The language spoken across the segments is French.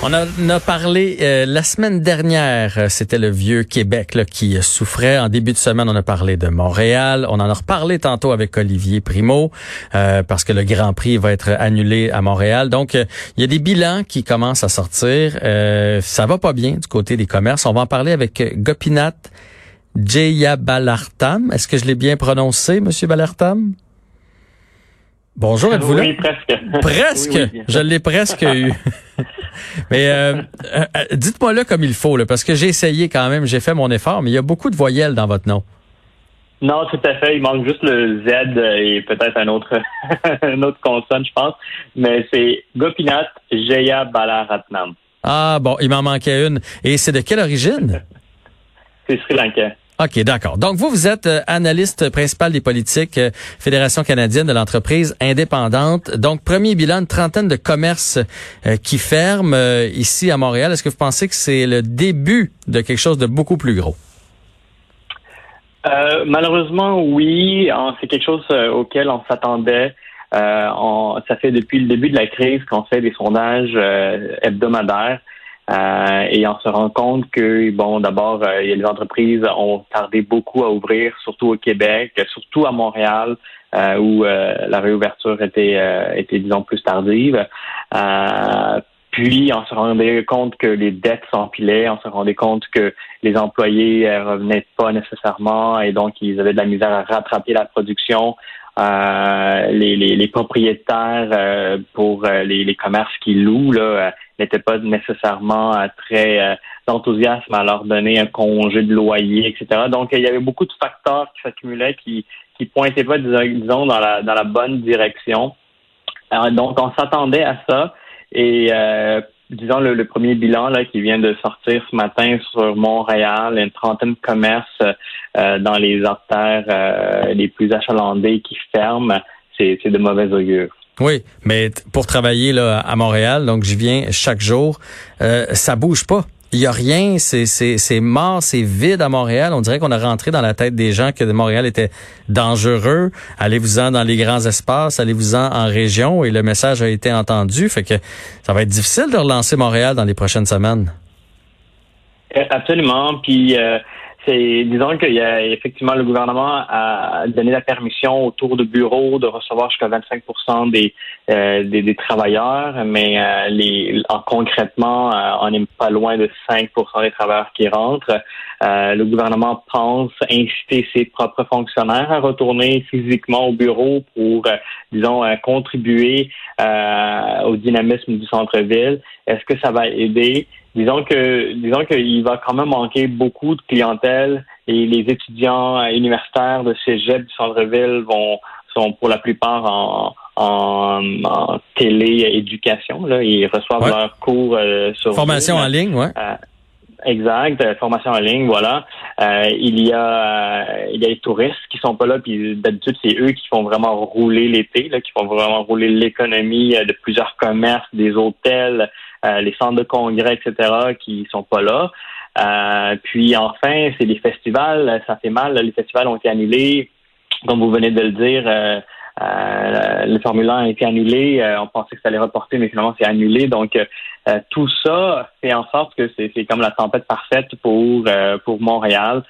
On en a parlé euh, la semaine dernière. Euh, c'était le vieux Québec là, qui souffrait. En début de semaine, on a parlé de Montréal. On en a reparlé tantôt avec Olivier Primo euh, parce que le Grand Prix va être annulé à Montréal. Donc, il y a des bilans qui commencent à sortir. ça va pas bien du côté des commerces. On va en parler avec Gopinath Jayabalartam. Est-ce que je l'ai bien prononcé, Monsieur Balartam? Bonjour, êtes-vous là? Oui, presque. Presque? je l'ai presque eu. mais euh, euh, dites-moi là comme il faut, là, parce que j'ai essayé quand même, j'ai fait mon effort, mais il y a beaucoup de voyelles dans votre nom. Non, tout à fait. Il manque juste le Z et peut-être un autre, un autre consonne, je pense. Mais c'est Gopinath Jaya Balaratnam. Ah bon, il m'en manquait une. Et c'est de quelle origine? c'est Sri Lanka. OK, d'accord. Donc, vous, vous êtes euh, analyste principal des politiques euh, Fédération canadienne de l'entreprise indépendante. Donc, premier bilan, une trentaine de commerces euh, qui ferment ici à Montréal. Est-ce que vous pensez que c'est le début de quelque chose de beaucoup plus gros? malheureusement, oui. C'est quelque chose auquel on s'attendait. ça fait depuis le début de la crise qu'on fait des sondages hebdomadaires. Euh, et on se rend compte que, bon, d'abord, euh, les entreprises ont tardé beaucoup à ouvrir, surtout au Québec, surtout à Montréal, euh, où la réouverture était, était, disons, plus tardive. puis, on se rendait compte que les dettes s'empilaient, on se rendait compte que les employés revenaient pas nécessairement et donc ils avaient de la misère à rattraper la production. Les, les, les, propriétaires pour les, les, commerces qui louent là, n'était pas nécessairement euh, très euh, d'enthousiasme à leur donner un congé de loyer, etc. Donc, il y avait beaucoup de facteurs qui s'accumulaient qui qui pointaient pas, disons, dans la dans la bonne direction. Euh, donc, on s'attendait à ça. Et disons le, premier bilan là qui vient de sortir ce matin sur Montréal, une trentaine de commerces dans les artères les plus achalandés qui ferment, c'est de mauvais augure. Oui, mais pour travailler là à Montréal, donc je viens chaque jour, euh, ça bouge pas. Il y a rien, c'est mort, c'est vide à Montréal. On dirait qu'on a rentré dans la tête des gens que Montréal était dangereux. Allez-vous-en dans les grands espaces, allez-vous-en en région et le message a été entendu. Fait que ça va être difficile de relancer Montréal dans les prochaines semaines. Euh, absolument. Puis euh, c'est disons qu'il y a effectivement le gouvernement a donné la permission autour de bureaux de recevoir jusqu'à 25 des, euh, des, des travailleurs, mais euh, les en, concrètement euh, on n'est pas loin de 5% des travailleurs qui rentrent. le gouvernement pense inciter ses propres fonctionnaires à retourner physiquement au bureau pour disons contribuer au dynamisme du centre-ville. Est-ce que ça va aider? Disons que disons qu'il va quand même manquer beaucoup de clientèle et les étudiants universitaires de cégep du centre-ville vont sont pour la plupart en, en, en télé-éducation. Là. Ils reçoivent leurs cours euh, sur formation en ligne, ouais. Euh, exact, euh, formation en ligne, voilà. il y a il y a les touristes qui sont pas là, puis d'habitude c'est eux qui font vraiment rouler l'été, là, qui font vraiment rouler l'économie de plusieurs commerces, des hôtels, euh, les centres de congrès, etc., qui sont pas là. Euh, puis enfin, c'est les festivals, ça fait mal. Les festivals ont été annulés, comme vous venez de le dire. Euh, euh le Formule 1 a été annulé. on pensait que ça allait reporter, mais finalement c'est annulé. Donc tout ça fait en sorte que c'est comme la tempête parfaite pour pour Montréal.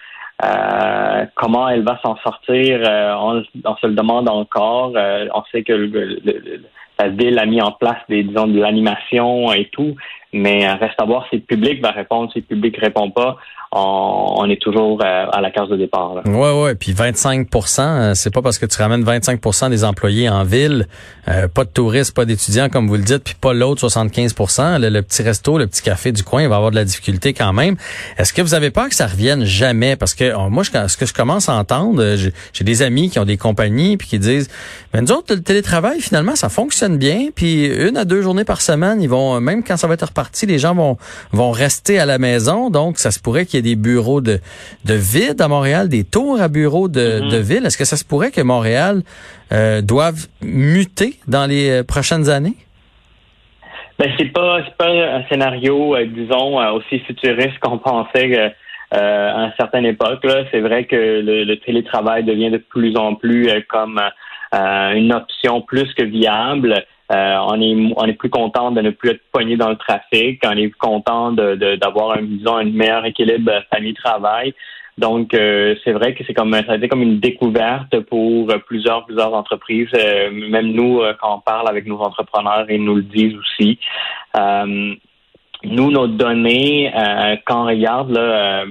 comment elle va s'en sortir, on, on, se le demande encore. on sait que le, la ville a mis en place des, disons, de l'animation et tout, mais reste à voir si le public va répondre, si le public répond pas on, est toujours euh, à la case de départ. Là. Ouais, ouais. Puis 25% euh, c'est pas parce que tu ramènes 25% des employés en ville, euh, pas de touristes, pas d'étudiants comme vous le dites, puis pas l'autre 75% le, petit resto, le petit café du coin, il va avoir de la difficulté quand même. Est-ce que vous avez peur que ça revienne jamais? Parce que moi, ce que je commence à entendre, j'ai des amis qui ont des compagnies puis qui disent, mais nous autres, le télétravail finalement, ça fonctionne bien. Puis une à deux journées par semaine, ils vont même quand ça va être reparti, les gens vont vont rester à la maison. Donc, ça se pourrait qu'il des bureaux de, de vide à Montréal, des tours à bureaux de, mm-hmm. de ville. Est-ce que ça se pourrait que Montréal euh, doive muter dans les euh, prochaines années? Ben, c'est pas, pas un scénario, euh, disons, aussi futuriste qu'on pensait à une certaine époque. C'est vrai que le, télétravail devient de plus en plus comme une option plus que viable. On est on est plus content de ne plus être pogné dans le trafic, on est content de d'avoir un un meilleur équilibre famille-travail. Donc, c'est vrai que c'est comme ça a été comme une découverte pour plusieurs plusieurs entreprises. même nous, quand on parle avec nos entrepreneurs, ils nous le disent aussi. nous, nos données, quand on regarde là,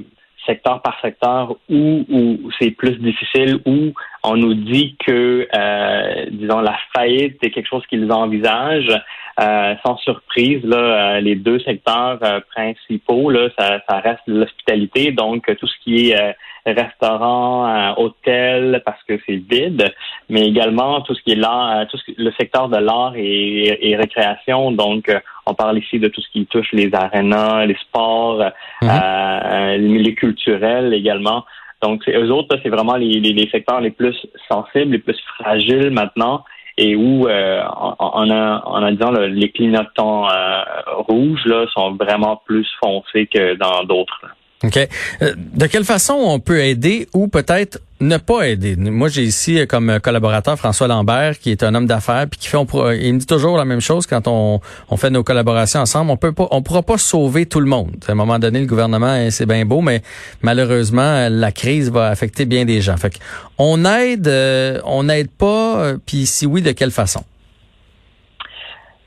secteur par secteur où, où c'est plus difficile, où on nous dit que, euh, disons, la faillite est quelque chose qu'ils envisagent. Euh, sans surprise, là, euh, les deux secteurs principaux, là, ça, ça reste l'hospitalité, donc tout ce qui est restaurants, hôtels, parce que c'est vide, mais également tout ce qui est l'art, tout ce, le secteur de l'art et, et, récréation. Donc, on parle ici de tout ce qui touche les arénas, les sports, mhm. euh, les milieux culturels également. Donc, eux autres, c'est vraiment les, les, secteurs les plus sensibles, les plus fragiles maintenant et où euh, on, a, on a disons, les clignotants euh, rouges là, sont vraiment plus foncés que dans d'autres. OK? Euh, de quelle façon on peut aider ou peut-être ne pas aider? Moi, j'ai ici comme collaborateur François Lambert, qui est un homme d'affaires, puis qui fait, il me dit toujours la même chose quand on, on fait nos collaborations ensemble. On peut pas, on pourra pas sauver tout le monde. À un moment donné, le gouvernement, hein, c'est bien beau, mais malheureusement, la crise va affecter bien des gens. Fait on aide, euh, on n'aide pas, euh, puis si oui, de quelle façon?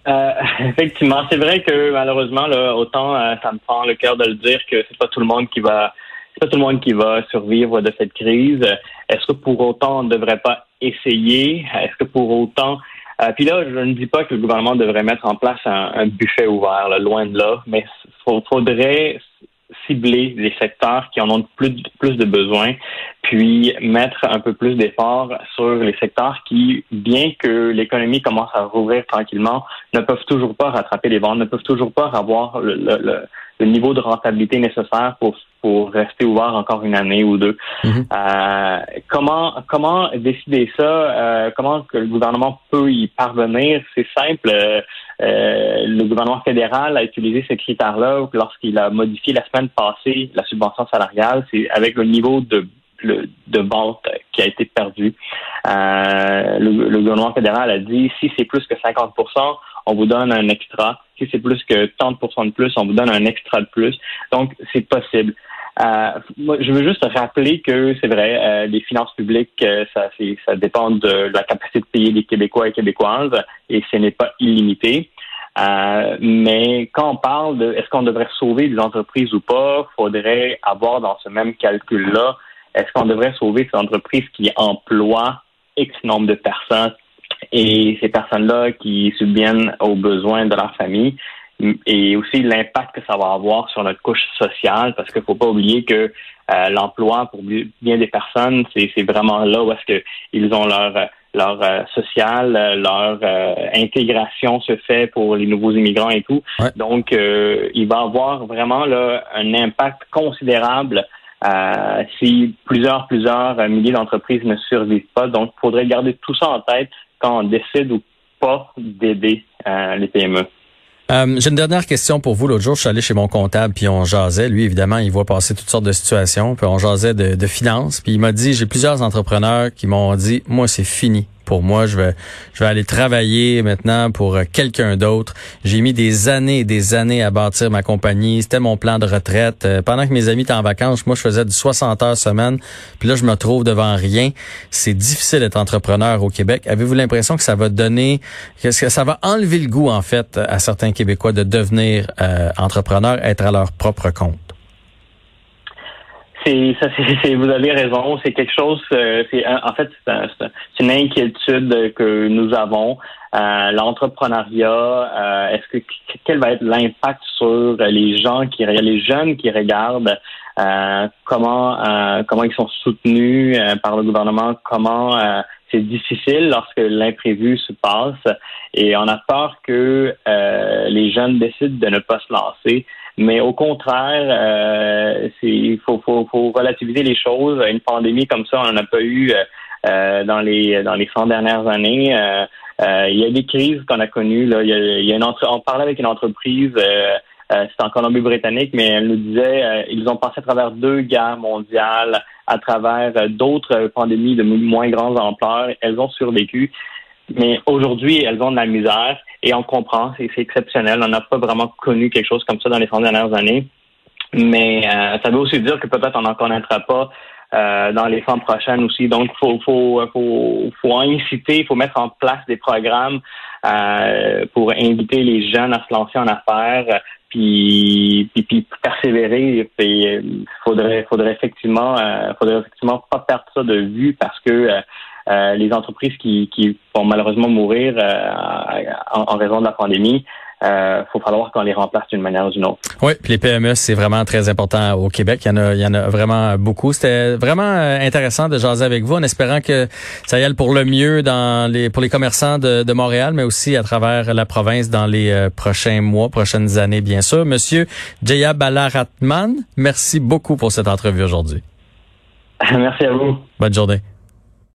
Euh, effectivement, c'est vrai que malheureusement, là, autant euh, ça me prend le cœur de le dire que c'est pas tout le monde qui va, c'est pas tout le monde qui va survivre de cette crise. Est-ce que pour autant on ne devrait pas essayer? Est-ce que pour autant euh, puis là, je ne dis pas que le gouvernement devrait mettre en place un, buffet ouvert, loin de là, mais faudrait cibler les secteurs qui en ont plus, plus de besoins, puis mettre un peu plus d'efforts sur les secteurs qui, bien que l'économie commence à rouvrir tranquillement, ne peuvent toujours pas rattraper les ventes, ne peuvent toujours pas avoir le, niveau de rentabilité nécessaire pour pour rester ouvert encore une année ou deux. Mhm. euh, comment comment décider ça? Euh, Comment que le gouvernement peut y parvenir? C'est simple. Euh, euh, le gouvernement fédéral a utilisé ces critères-là lorsqu'il a modifié la semaine passée la subvention salariale. C'est avec le niveau de de vente qui a été perdu. Euh, le, le, gouvernement fédéral a dit si c'est plus que 50% on vous donne un extra. Si c'est plus que 30 de plus, on vous donne un extra de plus. Donc, c'est possible. Euh, je veux juste rappeler que c'est vrai, euh, les finances publiques, euh, ça, ça dépend de la capacité de payer les Québécois et Québécoises, et ce n'est pas illimité. Euh, mais quand on parle de est-ce qu'on devrait sauver des entreprises ou pas, faudrait avoir dans ce même calcul-là, est-ce qu'on devrait sauver ces entreprises qui emploient X nombre de personnes et ces personnes-là qui subviennent aux besoins de leur famille et aussi l'impact que ça va avoir sur notre couche sociale, parce qu'il faut pas oublier que euh, l'emploi pour bien des personnes, c'est vraiment là où est-ce qu'ils ont leur leur euh, social, leur euh, intégration se fait pour les nouveaux immigrants et tout. Donc, il va avoir vraiment là un impact considérable si plusieurs plusieurs milliers d'entreprises ne survivent pas. Donc, il faudrait garder tout ça en tête quand on décide ou pas d'aider les PME. Euh, j'ai une dernière question pour vous. L'autre jour, je suis allé chez mon comptable, puis on jasait. Lui, évidemment, il voit passer toutes sortes de situations, puis on jasait de, de finances. Puis il m'a dit, j'ai plusieurs entrepreneurs qui m'ont dit, moi, c'est fini pour moi. Je vais, je vais aller travailler maintenant pour euh, quelqu'un d'autre. J'ai mis des années et des années à bâtir ma compagnie. C'était mon plan de retraite. Euh, pendant que mes amis étaient en vacances, moi, je faisais du 60 heures semaine. Puis là, je me trouve devant rien. C'est difficile d'être entrepreneur au Québec. Avez-vous l'impression que ça va donner, que ça va enlever le goût, en fait, à certains Québécois de devenir euh, entrepreneur, être à leur propre compte? C'est ça, vous avez raison. C'est quelque chose. Euh, c'est en fait c'est une inquiétude que nous avons. Euh, L'entrepreneuriat, euh, est-ce que quel va être l'impact sur les gens qui les jeunes qui regardent euh, comment comment ils sont soutenus par le gouvernement, comment c'est difficile lorsque l'imprévu se passe et on a peur que les jeunes décident de ne pas se lancer. Mais au contraire, euh, il faut, faut, faut, relativiser les choses. Une pandémie comme ça, on n'en a pas eu euh, euh dans les dans les 100 dernières années. Euh, euh, il y a des crises qu'on a connues. Là. Il y a, y a une entre... On parlait avec une entreprise, c'est en Colombie-Britannique, mais elle nous disait ils ont passé à travers deux guerres mondiales, à travers d'autres pandémies de moins grande ampleur. Elles ont survécu Mais aujourd'hui, elles ont de la misère et on comprend, c'est exceptionnel. On n'a pas vraiment connu quelque chose comme ça dans les 100 dernières années. Mais euh, ça veut aussi dire que peut-être on n'en connaîtra pas euh, dans les 100 prochaines aussi. Donc, faut, faut, faut, faut inciter, il faut mettre en place des programmes euh, pour inviter les jeunes à se lancer en affaires, puis, puis, puis persévérer. Il faudrait, faudrait effectivement, faudrait effectivement pas perdre ça de vue parce que les entreprises qui, qui vont malheureusement mourir en, raison de la pandémie, euh, faut falloir qu'on les remplace d'une manière ou d'une autre. Oui, puis les PME, c'est vraiment très important au Québec. Il y en a, il y en a vraiment beaucoup. C'était vraiment euh, intéressant de jaser avec vous en espérant que ça y aille pour le mieux dans les, pour les commerçants de, de Montréal, mais aussi à travers la province dans les euh, prochains mois, prochaines années, bien sûr. Monsieur Jaya Balaratman, merci beaucoup pour cette entrevue aujourd'hui. Merci à vous. Bonne journée.